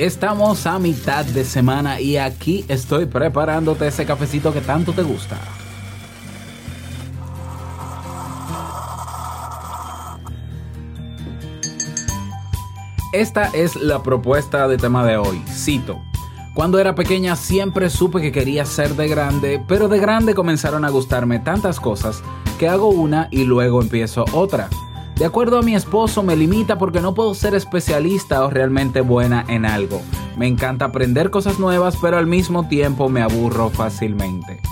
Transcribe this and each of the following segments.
Estamos a mitad de semana y aquí estoy preparándote ese cafecito que tanto te gusta. Esta es la propuesta de tema de hoy. Cito. Cuando era pequeña siempre supe que quería ser de grande, pero de grande comenzaron a gustarme tantas cosas que hago una y luego empiezo otra. De acuerdo a mi esposo, me limita porque no puedo ser especialista o realmente buena en algo. Me encanta aprender cosas nuevas, pero al mismo tiempo me aburro fácilmente.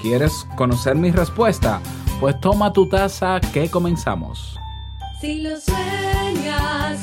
¿Quieres conocer mi respuesta? Pues toma tu taza que comenzamos. Si lo sueñas,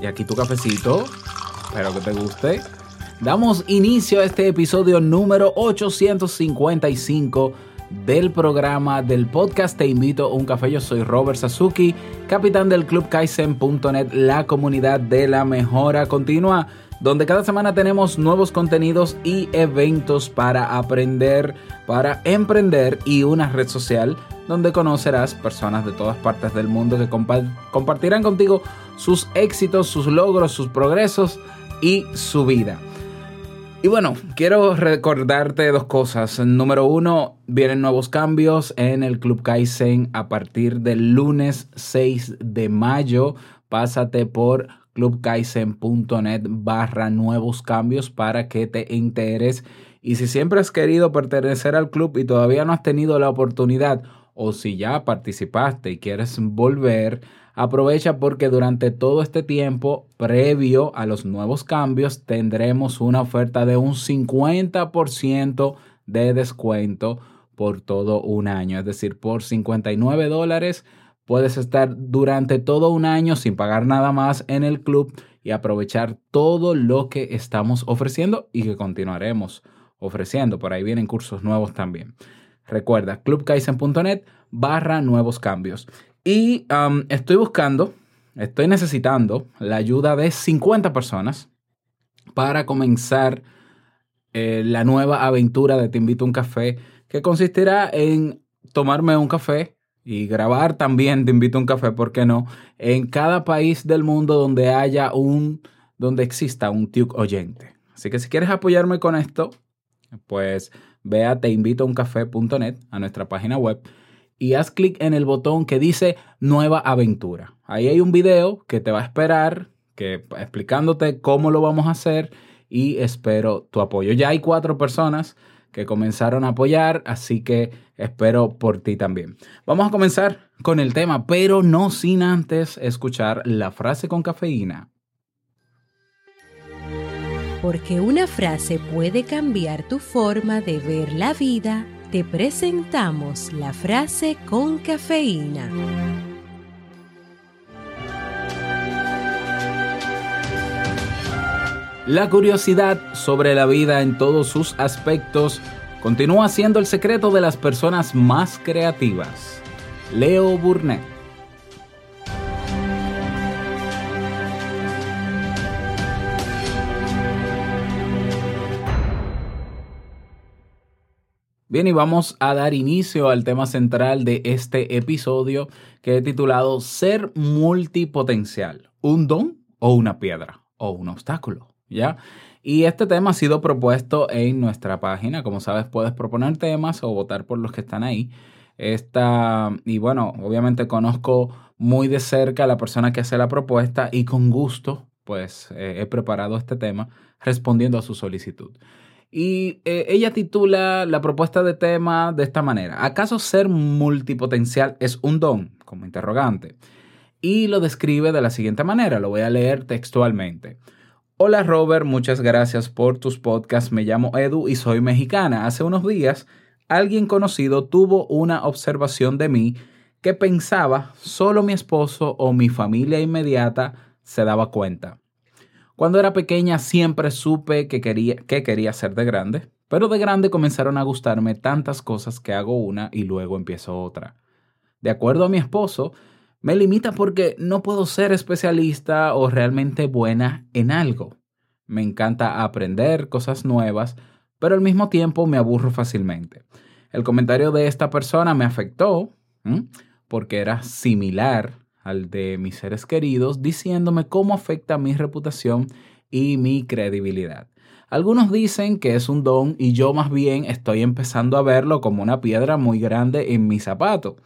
Y aquí tu cafecito. Espero que te guste. Damos inicio a este episodio número 855 del programa del podcast Te invito a un café. Yo soy Robert Sasuki, capitán del Club Kaizen.net, la comunidad de la mejora continua, donde cada semana tenemos nuevos contenidos y eventos para aprender, para emprender y una red social donde conocerás personas de todas partes del mundo que compartirán contigo sus éxitos, sus logros, sus progresos y su vida. Y bueno, quiero recordarte dos cosas. Número uno, vienen nuevos cambios en el Club Kaizen a partir del lunes 6 de mayo. Pásate por clubkaizen.net barra nuevos cambios para que te enteres. Y si siempre has querido pertenecer al club y todavía no has tenido la oportunidad, o si ya participaste y quieres volver, aprovecha porque durante todo este tiempo previo a los nuevos cambios tendremos una oferta de un 50% de descuento por todo un año. Es decir, por 59 dólares puedes estar durante todo un año sin pagar nada más en el club y aprovechar todo lo que estamos ofreciendo y que continuaremos ofreciendo. Por ahí vienen cursos nuevos también. Recuerda, clubkaizen.net barra nuevos cambios. Y um, estoy buscando, estoy necesitando la ayuda de 50 personas para comenzar eh, la nueva aventura de Te invito a un café, que consistirá en tomarme un café y grabar también Te invito a un café, ¿por qué no? En cada país del mundo donde haya un, donde exista un Tuke oyente. Así que si quieres apoyarme con esto, pues ve a teinvitouncafé.net, a nuestra página web, y haz clic en el botón que dice Nueva Aventura. Ahí hay un video que te va a esperar, que, explicándote cómo lo vamos a hacer y espero tu apoyo. Ya hay cuatro personas que comenzaron a apoyar, así que espero por ti también. Vamos a comenzar con el tema, pero no sin antes escuchar la frase con cafeína. Porque una frase puede cambiar tu forma de ver la vida, te presentamos la frase con cafeína. La curiosidad sobre la vida en todos sus aspectos continúa siendo el secreto de las personas más creativas. Leo Burnett Bien, y vamos a dar inicio al tema central de este episodio que he titulado Ser multipotencial, un don o una piedra o un obstáculo, ¿ya? Y este tema ha sido propuesto en nuestra página. Como sabes, puedes proponer temas o votar por los que están ahí. Esta, y bueno, obviamente conozco muy de cerca a la persona que hace la propuesta y con gusto pues he preparado este tema respondiendo a su solicitud. Y eh, ella titula la propuesta de tema de esta manera. ¿Acaso ser multipotencial es un don? Como interrogante. Y lo describe de la siguiente manera. Lo voy a leer textualmente. Hola Robert, muchas gracias por tus podcasts. Me llamo Edu y soy mexicana. Hace unos días alguien conocido tuvo una observación de mí que pensaba solo mi esposo o mi familia inmediata se daba cuenta. Cuando era pequeña siempre supe que quería, que quería ser de grande, pero de grande comenzaron a gustarme tantas cosas que hago una y luego empiezo otra. De acuerdo a mi esposo, me limita porque no puedo ser especialista o realmente buena en algo. Me encanta aprender cosas nuevas, pero al mismo tiempo me aburro fácilmente. El comentario de esta persona me afectó porque era similar al de mis seres queridos, diciéndome cómo afecta mi reputación y mi credibilidad. Algunos dicen que es un don y yo más bien estoy empezando a verlo como una piedra muy grande en mi zapato.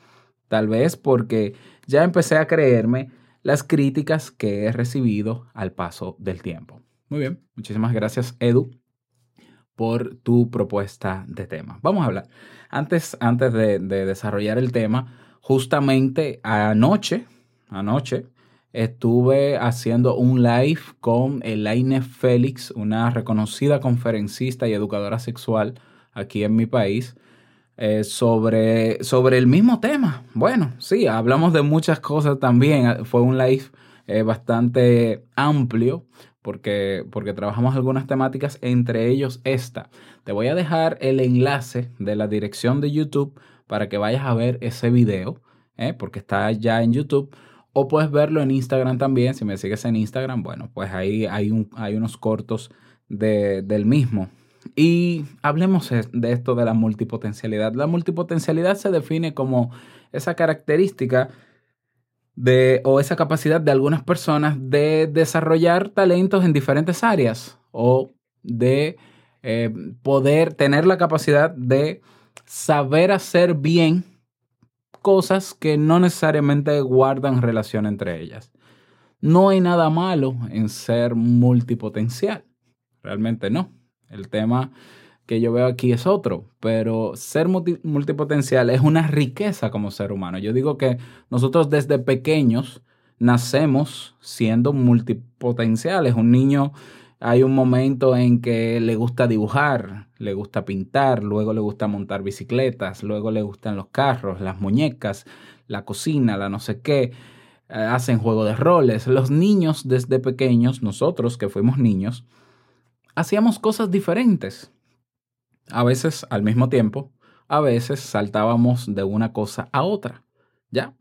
Tal vez porque ya empecé a creerme las críticas que he recibido al paso del tiempo. Muy bien, muchísimas gracias Edu por tu propuesta de tema. Vamos a hablar. Antes, antes de, de desarrollar el tema, justamente anoche, anoche, estuve haciendo un live con Elaine Félix, una reconocida conferencista y educadora sexual aquí en mi país, eh, sobre, sobre el mismo tema. Bueno, sí, hablamos de muchas cosas también. Fue un live eh, bastante amplio porque, porque trabajamos algunas temáticas, entre ellos esta. Te voy a dejar el enlace de la dirección de YouTube para que vayas a ver ese video, ¿eh? porque está ya en YouTube o puedes verlo en Instagram también. Si me sigues en Instagram, bueno, pues ahí hay, un, hay unos cortos del mismo. Y hablemos de esto de la multipotencialidad. La multipotencialidad se define como esa característica de, o esa capacidad de algunas personas de desarrollar talentos en diferentes áreas o de eh, poder tener la capacidad de saber hacer bien cosas que no necesariamente guardan relación entre ellas. No hay nada malo en ser multipotencial, realmente no. El tema que yo veo aquí es otro, pero ser multipotencial es una riqueza como ser humano. Yo digo que nosotros desde pequeños nacemos siendo multipotenciales. Un niño hay un momento en que le gusta dibujar, le gusta pintar, luego le gusta montar bicicletas, luego le gustan los carros, las muñecas, la cocina, la no sé qué, eh, hacen juego de roles. Los niños desde pequeños, nosotros que fuimos niños, hacíamos cosas diferentes. A veces al mismo tiempo, a veces saltábamos de una cosa a otra, ¿ya?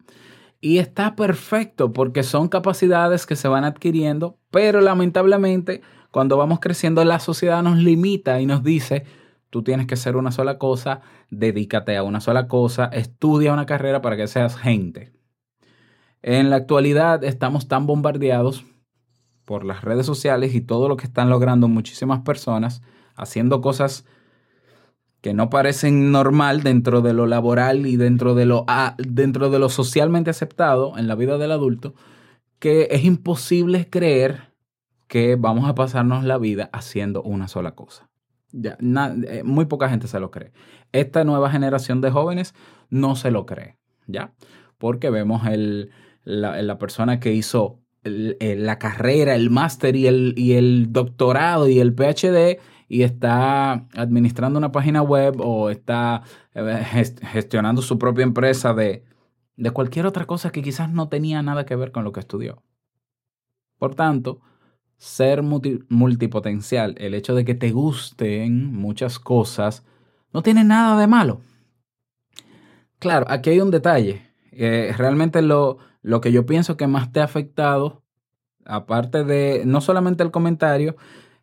Y está perfecto porque son capacidades que se van adquiriendo, pero lamentablemente cuando vamos creciendo, la sociedad nos limita y nos dice, tú tienes que ser una sola cosa, dedícate a una sola cosa, estudia una carrera para que seas gente. En la actualidad estamos tan bombardeados por las redes sociales y todo lo que están logrando muchísimas personas haciendo cosas que no parecen normal dentro de lo laboral y dentro de lo, dentro de lo socialmente aceptado en la vida del adulto, que es imposible creer que vamos a pasarnos la vida haciendo una sola cosa. Ya, eh, muy poca gente se lo cree. Esta nueva generación de jóvenes no se lo cree, ¿ya? Porque vemos el, la, persona que hizo la carrera, el máster y el, y el doctorado y el PhD y está administrando una página web o está eh, gestionando su propia empresa de, de cualquier otra cosa que quizás no tenía nada que ver con lo que estudió. Por tanto, ser multipotencial, el hecho de que te gusten muchas cosas, no tiene nada de malo. Claro, aquí hay un detalle. Eh, realmente lo, lo que yo pienso que más te ha afectado, aparte de no solamente el comentario,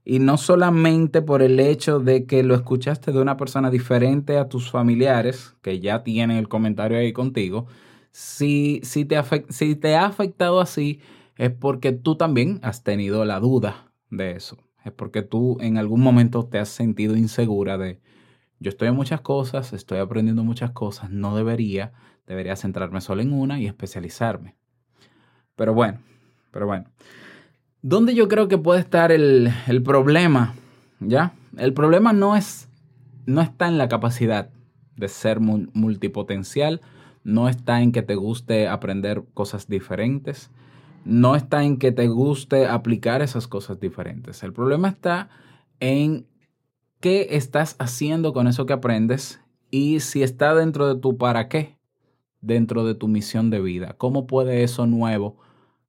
y no solamente por el hecho de que lo escuchaste de una persona diferente a tus familiares, que ya tienen el comentario ahí contigo, si, si, te, si te ha afectado así, es porque tú también has tenido la duda de eso. Es porque tú en algún momento te has sentido insegura de, yo estoy en muchas cosas, estoy aprendiendo muchas cosas, no debería, debería centrarme solo en una y especializarme. Pero bueno, pero bueno. ¿Dónde yo creo que puede estar el, el problema? ¿Ya? El problema no, es, no está en la capacidad de ser multipotencial, no está en que te guste aprender cosas diferentes, no está en que te guste aplicar esas cosas diferentes. El problema está en qué estás haciendo con eso que aprendes y si está dentro de tu para qué, dentro de tu misión de vida. ¿Cómo puede eso nuevo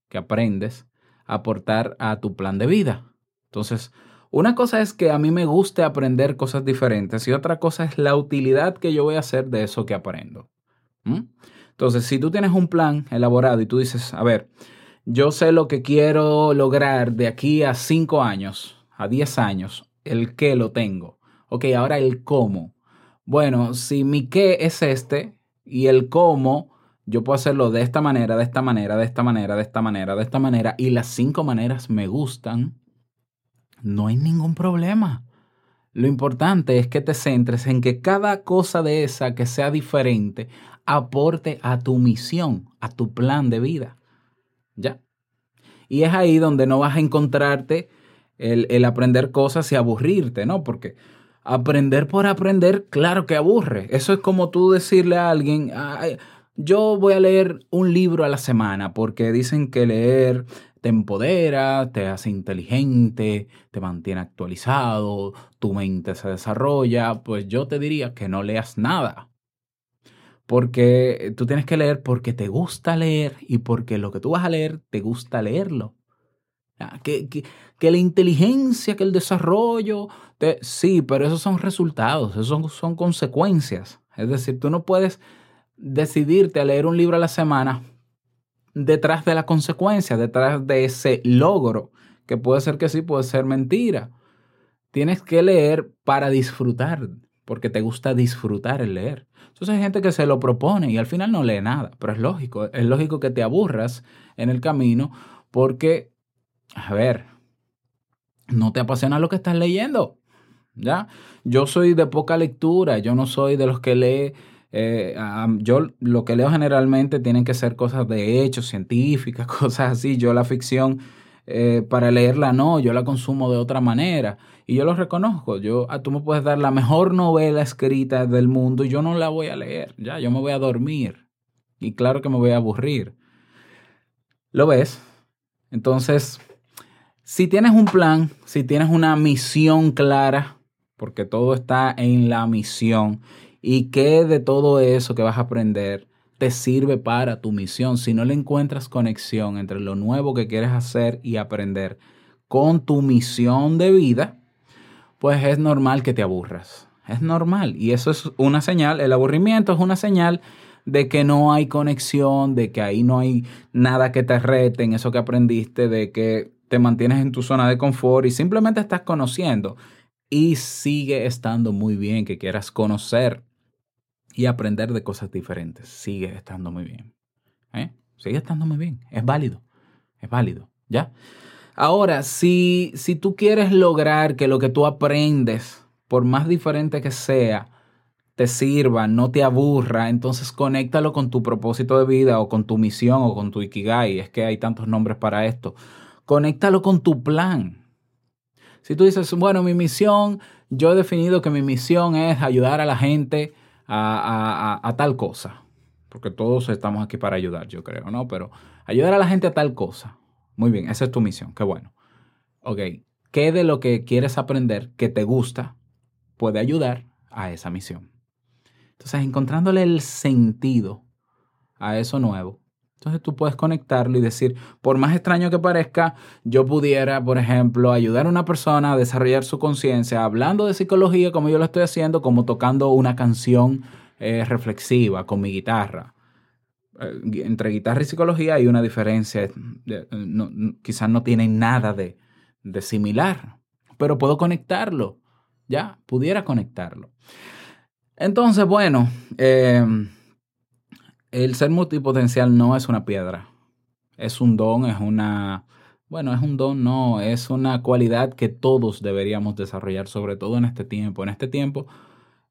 que aprendes aportar a tu plan de vida? Entonces, una cosa es que a mí me guste aprender cosas diferentes y otra cosa es la utilidad que yo voy a hacer de eso que aprendo. Entonces, si tú tienes un plan elaborado y tú dices, a ver, yo sé lo que quiero lograr de aquí a 5 años, a 10 años, el qué lo tengo. Ok, ahora el cómo. Bueno, si mi qué es este y el cómo, yo puedo hacerlo de esta manera, de esta manera, de esta manera, de esta manera, de esta manera, y las cinco maneras me gustan, no hay ningún problema. Lo importante es que te centres en que cada cosa de esa que sea diferente aporte a tu misión, a tu plan de vida. ¿Ya? Y es ahí donde no vas a encontrarte el, aprender cosas y aburrirte, ¿no? Porque aprender por aprender, claro que aburre. Eso es como tú decirle a alguien, yo voy a leer un libro a la semana porque dicen que leer te empodera, te hace inteligente, te mantiene actualizado, tu mente se desarrolla, pues yo te diría que no leas nada. Porque tú tienes que leer porque te gusta leer y porque lo que tú vas a leer te gusta leerlo. Que, que, la inteligencia, que el desarrollo, sí, pero esos son resultados, esos son, son consecuencias. Es decir, tú no puedes decidirte a leer un libro a la semana detrás de la consecuencia, detrás de ese logro, que puede ser que sí, puede ser mentira. Tienes que leer para disfrutar, porque te gusta disfrutar el leer. Entonces hay gente que se lo propone y al final no lee nada, pero es lógico, es lógico que te aburras en el camino porque, a ver, no te apasiona lo que estás leyendo. ¿Ya? Yo soy de poca lectura, yo no soy de los que lee eh, yo lo que leo generalmente tienen que ser cosas de hechos, científicas, cosas así. Yo la ficción, eh, para leerla no, yo la consumo de otra manera. Y yo lo reconozco. Yo, ah, tú me puedes dar la mejor novela escrita del mundo y yo no la voy a leer. Ya, yo me voy a dormir. Y claro que me voy a aburrir. ¿Lo ves? Entonces, si tienes un plan, si tienes una misión clara, porque todo está en la misión y qué de todo eso que vas a aprender te sirve para tu misión. Si no le encuentras conexión entre lo nuevo que quieres hacer y aprender con tu misión de vida, pues es normal que te aburras. Es normal. Y eso es una señal, el aburrimiento es una señal de que no hay conexión, de que ahí no hay nada que te rete eso que aprendiste, de que te mantienes en tu zona de confort y simplemente estás conociendo. Y sigue estando muy bien que quieras conocer y aprender de cosas diferentes. Sigue estando muy bien. ¿eh? Sigue estando muy bien. Es válido. Es válido. ¿Ya? Ahora, si, si tú quieres lograr que lo que tú aprendes, por más diferente que sea, te sirva, no te aburra, entonces conéctalo con tu propósito de vida o con tu misión o con tu ikigai. Es que hay tantos nombres para esto. Conéctalo con tu plan. Si tú dices, bueno, mi misión, yo he definido que mi misión es ayudar a la gente a, tal cosa. Porque todos estamos aquí para ayudar, yo creo, ¿no? Pero ayudar a la gente a tal cosa. Muy bien, esa es tu misión, qué bueno. Ok, ¿qué de lo que quieres aprender que te gusta puede ayudar a esa misión? Entonces, encontrándole el sentido a eso nuevo, entonces tú puedes conectarlo y decir, por más extraño que parezca, yo pudiera, por ejemplo, ayudar a una persona a desarrollar su conciencia hablando de psicología como yo lo estoy haciendo, como tocando una canción eh, reflexiva con mi guitarra. Eh, entre guitarra y psicología hay una diferencia, quizás no tienen nada de, similar, pero puedo conectarlo, ya, pudiera conectarlo. Entonces, bueno, eh, el ser multipotencial no es una piedra. Es un don, es una... Bueno, es un don, no, es una cualidad que todos deberíamos desarrollar, sobre todo en este tiempo. En este tiempo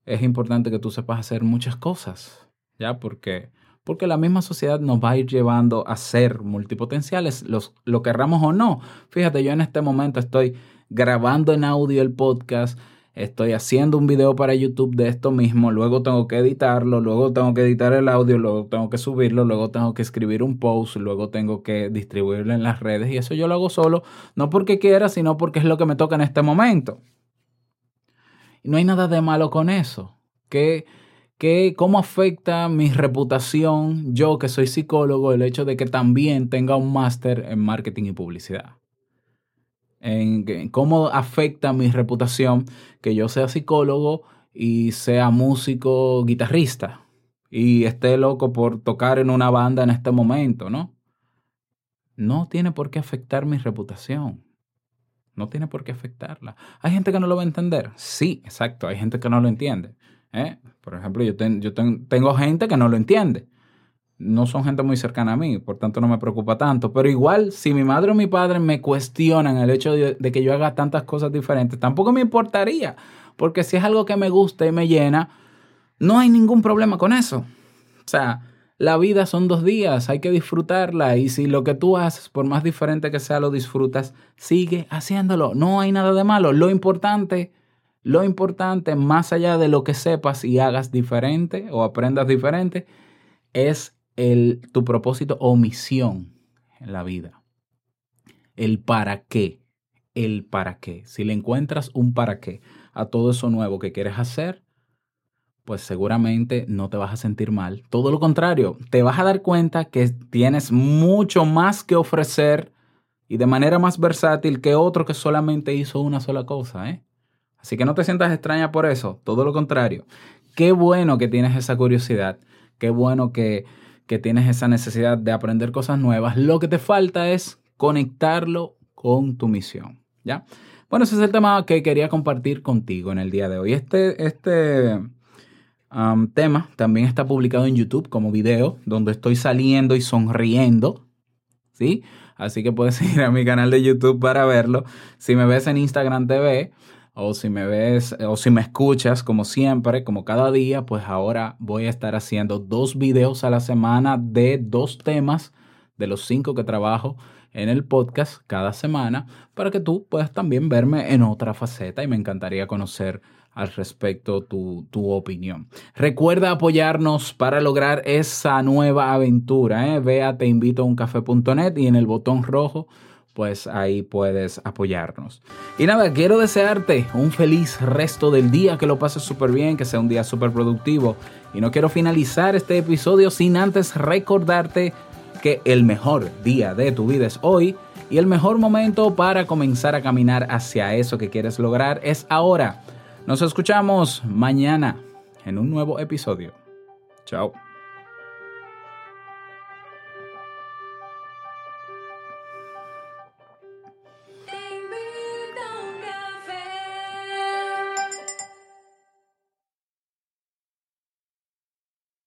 es importante que tú sepas hacer muchas cosas, ¿ya? Porque porque la misma sociedad nos va a ir llevando a ser multipotenciales, los, lo querramos o no. Fíjate, yo en este momento estoy grabando en audio el podcast, estoy haciendo un video para YouTube de esto mismo, luego tengo que editarlo, luego tengo que editar el audio, luego tengo que subirlo, luego tengo que escribir un post, luego tengo que distribuirlo en las redes y eso yo lo hago solo, no porque quiera, sino porque es lo que me toca en este momento. Y no hay nada de malo con eso. ¿Qué, qué, ¿Cómo afecta mi reputación, yo que soy psicólogo, el hecho de que también tenga un máster en marketing y publicidad? en, cómo afecta mi reputación que yo sea psicólogo y sea músico guitarrista y esté loco por tocar en una banda en este momento, ¿no? No tiene por qué afectar mi reputación. No tiene por qué afectarla. ¿Hay gente que no lo va a entender? Sí, exacto. Hay gente que no lo entiende. ¿Eh? Por ejemplo, yo, tengo gente que no lo entiende no son gente muy cercana a mí, por tanto no me preocupa tanto. Pero igual, si mi madre o mi padre me cuestionan el hecho de, que yo haga tantas cosas diferentes, tampoco me importaría, porque si es algo que me gusta y me llena, no hay ningún problema con eso. O sea, la vida son dos días, hay que disfrutarla y si lo que tú haces, por más diferente que sea, lo disfrutas, sigue haciéndolo. No hay nada de malo. Lo importante, lo importante, más allá de lo que sepas y hagas diferente o aprendas diferente, es el, tu propósito o misión en la vida. El para qué. El para qué. Si le encuentras un para qué a todo eso nuevo que quieres hacer, pues seguramente no te vas a sentir mal. Todo lo contrario, te vas a dar cuenta que tienes mucho más que ofrecer y de manera más versátil que otro que solamente hizo una sola cosa. ¿eh? Así que no te sientas extraña por eso, todo lo contrario. Qué bueno que tienes esa curiosidad, qué bueno que que tienes esa necesidad de aprender cosas nuevas, lo que te falta es conectarlo con tu misión, ¿ya? Bueno, ese es el tema que quería compartir contigo en el día de hoy. Este, este tema también está publicado en YouTube como video, donde estoy saliendo y sonriendo, ¿sí? Así que puedes ir a mi canal de YouTube para verlo. Si me ves en Instagram TV, o si me ves o si me escuchas como siempre, como cada día, pues ahora voy a estar haciendo dos videos a la semana de dos temas de los cinco que trabajo en el podcast cada semana para que tú puedas también verme en otra faceta y me encantaría conocer al respecto tu, tu opinión. Recuerda apoyarnos para lograr esa nueva aventura. ¿eh? Ve a teinvitouncafe.net y en el botón rojo pues ahí puedes apoyarnos. Y nada, quiero desearte un feliz resto del día, que lo pases súper bien, que sea un día súper productivo. Y no quiero finalizar este episodio sin antes recordarte que el mejor día de tu vida es hoy y el mejor momento para comenzar a caminar hacia eso que quieres lograr es ahora. Nos escuchamos mañana en un nuevo episodio. Chao.